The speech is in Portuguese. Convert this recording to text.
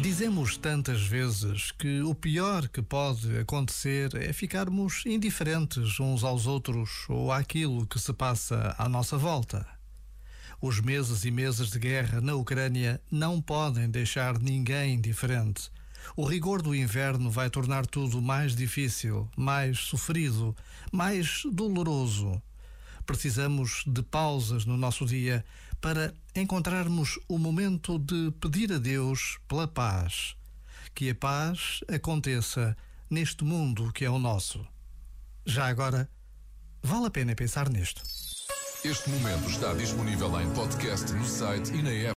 Dizemos tantas vezes que o pior que pode acontecer é ficarmos indiferentes uns aos outros ou àquilo que se passa à nossa volta. Os meses e meses de guerra na Ucrânia não podem deixar ninguém indiferente. O rigor do inverno vai tornar tudo mais difícil, mais sofrido, mais doloroso. Precisamos de pausas no nosso dia para encontrarmos o momento de pedir a Deus pela paz. Que a paz aconteça neste mundo que é o nosso. Já agora, vale a pena pensar nisto. Este momento está disponível em podcast no site e na app.